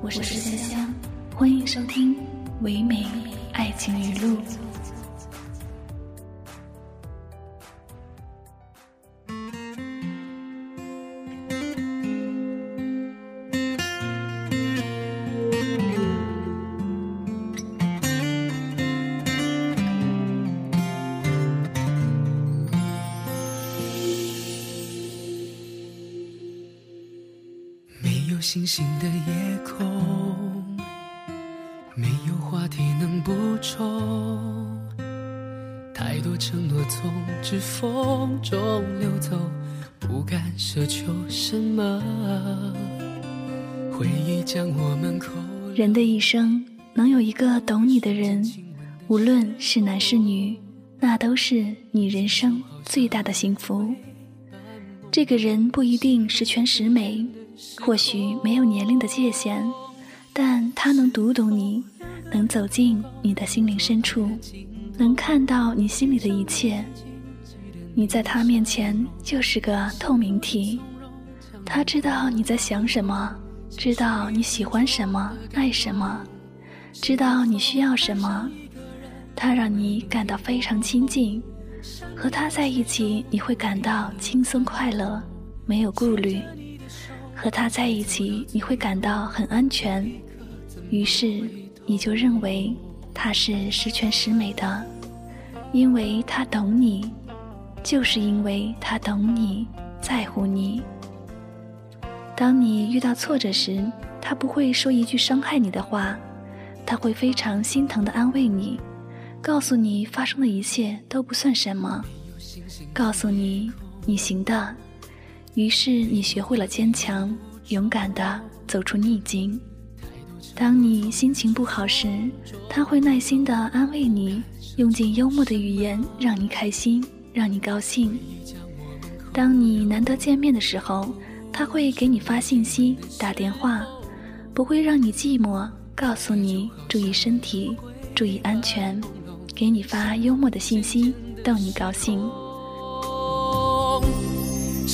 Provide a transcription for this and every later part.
我是香香，欢迎收听唯美爱情语录。星星的夜空，没有话题能补充。太多承诺从指缝中流走，不敢奢求什么。回忆将我们扣。人的一生能有一个懂你的人，无论是男是女，那都是你人生最大的幸福。这个人不一定十全十美。或许没有年龄的界限，但他能读懂你，能走进你的心灵深处，能看到你心里的一切。你在他面前就是个透明体，他知道你在想什么，知道你喜欢什么，爱什么，知道你需要什么。他让你感到非常亲近，和他在一起你会感到轻松快乐，没有顾虑。和他在一起，你会感到很安全，于是你就认为他是十全十美的，因为他懂你，就是因为他懂你，在乎你。当你遇到挫折时，他不会说一句伤害你的话，他会非常心疼的安慰你，告诉你发生的一切都不算什么，告诉你你行的。于是你学会了坚强，勇敢地走出逆境。当你心情不好时，他会耐心地安慰你，用尽幽默的语言让你开心，让你高兴。当你难得见面的时候，他会给你发信息、打电话，不会让你寂寞，告诉你注意身体，注意安全，给你发幽默的信息，逗你高兴。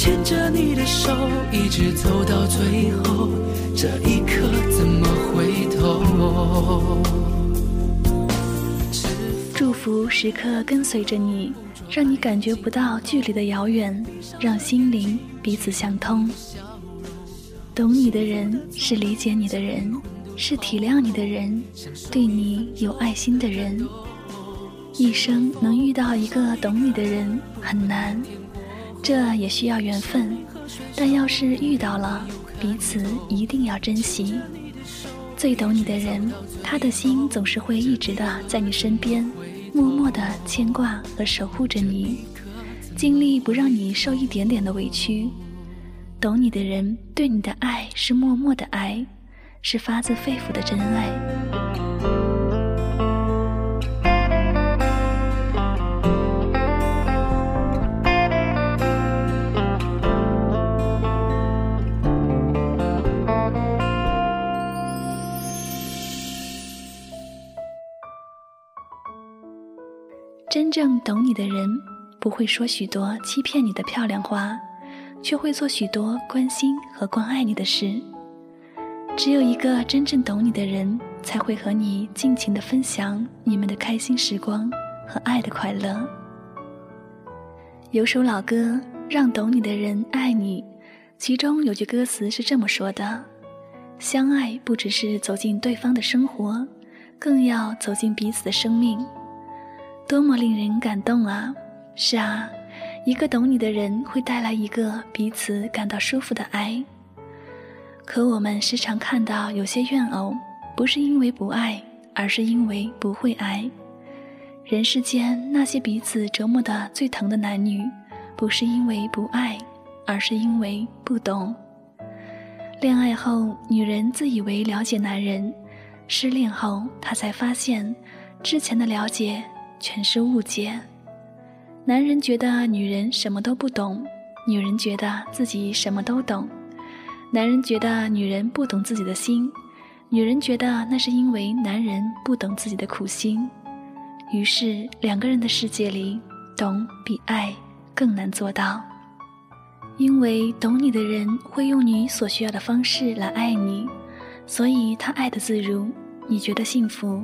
牵着你的手，一直走到最后，这一刻怎么回头？祝福时刻跟随着你，让你感觉不到距离的遥远，让心灵彼此相通。懂你的人是理解你的人，是体谅你的人，对你有爱心的人。一生能遇到一个懂你的人很难。这也需要缘分，但要是遇到了，彼此一定要珍惜。最懂你的人，他的心总是会一直的在你身边，默默的牵挂和守护着你，尽力不让你受一点点的委屈。懂你的人，对你的爱是默默的爱，是发自肺腑的真爱。真正懂你的人，不会说许多欺骗你的漂亮话，却会做许多关心和关爱你的事。只有一个真正懂你的人，才会和你尽情的分享你们的开心时光和爱的快乐。有首老歌《让懂你的人爱你》，其中有句歌词是这么说的：“相爱不只是走进对方的生活，更要走进彼此的生命。”多么令人感动啊！是啊，一个懂你的人会带来一个彼此感到舒服的爱。可我们时常看到有些怨偶，不是因为不爱，而是因为不会爱。人世间那些彼此折磨的最疼的男女，不是因为不爱，而是因为不懂。恋爱后，女人自以为了解男人；失恋后，她才发现，之前的了解全是误解。男人觉得女人什么都不懂，女人觉得自己什么都懂。男人觉得女人不懂自己的心，女人觉得那是因为男人不懂自己的苦心。于是，两个人的世界里，懂比爱更难做到。因为懂你的人会用你所需要的方式来爱你，所以他爱的自如，你觉得幸福；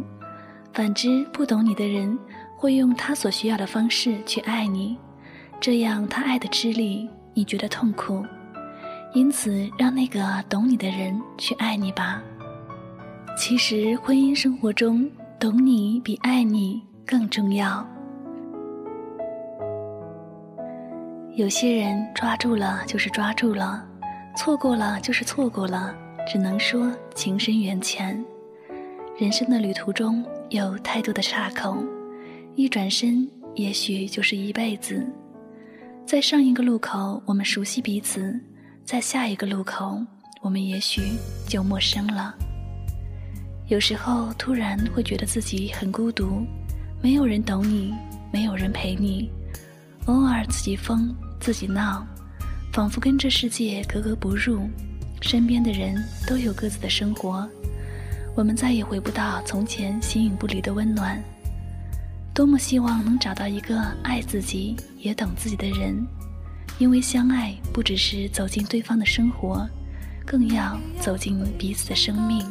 反之，不懂你的人会用他所需要的方式去爱你，这样他爱的吃力，你觉得痛苦。因此，让那个懂你的人去爱你吧。其实，婚姻生活中，懂你比爱你更重要。有些人抓住了就是抓住了，错过了就是错过了，只能说情深缘浅。人生的旅途中有太多的岔口，一转身，也许就是一辈子。在上一个路口，我们熟悉彼此。在下一个路口，我们也许就陌生了。有时候突然会觉得自己很孤独，没有人懂你，没有人陪你，偶尔自己疯自己闹，仿佛跟这世界格格不入。身边的人都有各自的生活，我们再也回不到从前形影不离的温暖。多么希望能找到一个爱自己也懂自己的人。因为相爱不只是走进对方的生活，更要走进彼此的生命。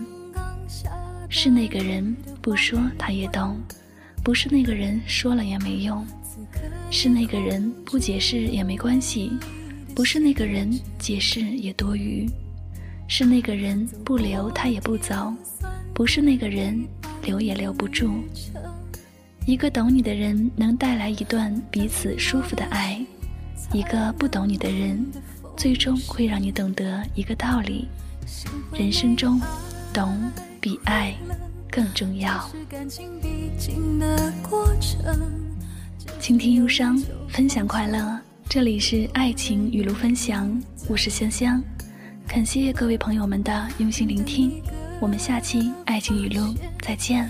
是那个人不说他也懂，不是那个人说了也没用；是那个人不解释也没关系，不是那个人解释也多余；是那个人不留他也不走，不是那个人留也留不住。一个懂你的人，能带来一段彼此舒服的爱。一个不懂你的人，最终会让你懂得一个道理：人生中，懂比爱更重要。倾听忧伤，分享快乐。这里是爱情语录分享，我是香香。感谢各位朋友们的用心聆听，我们下期爱情语录再见。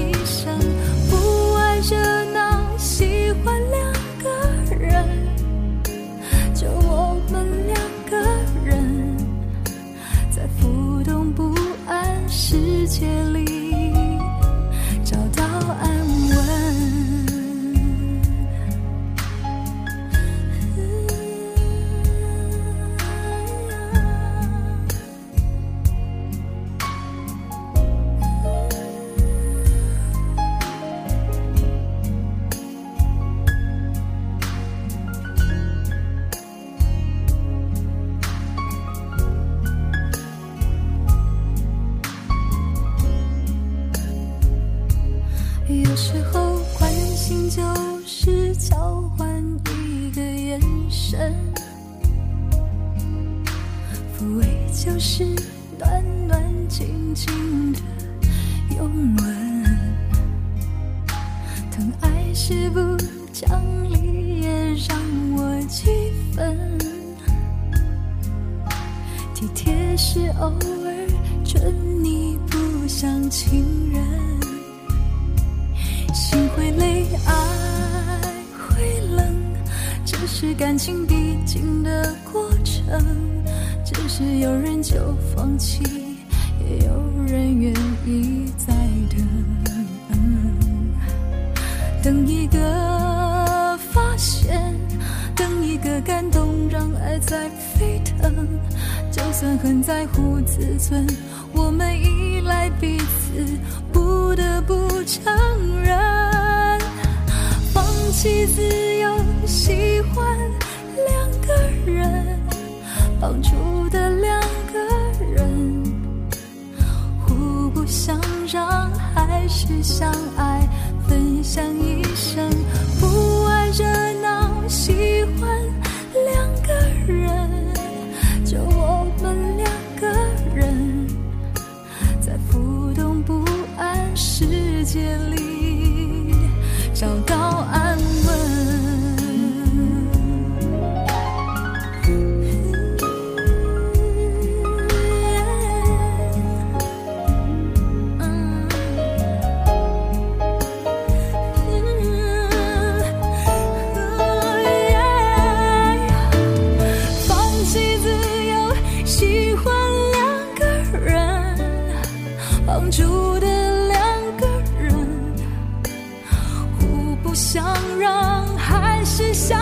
chill 有时候，关心就是交换一个眼神，抚慰就是短短静静的拥吻。疼爱是不讲理，也让我气愤。体贴是偶尔，蠢你不像情人。心会累，爱会冷，这是感情必经的过程。只是有人就放弃，也有人愿意再等，等一个发现，等一。个感动让爱在沸腾。就算很在乎自尊，我们依赖彼此不得不承认放弃自由喜欢两个人。里找到安稳。放弃自由喜欢两个人绑住的不想让还是想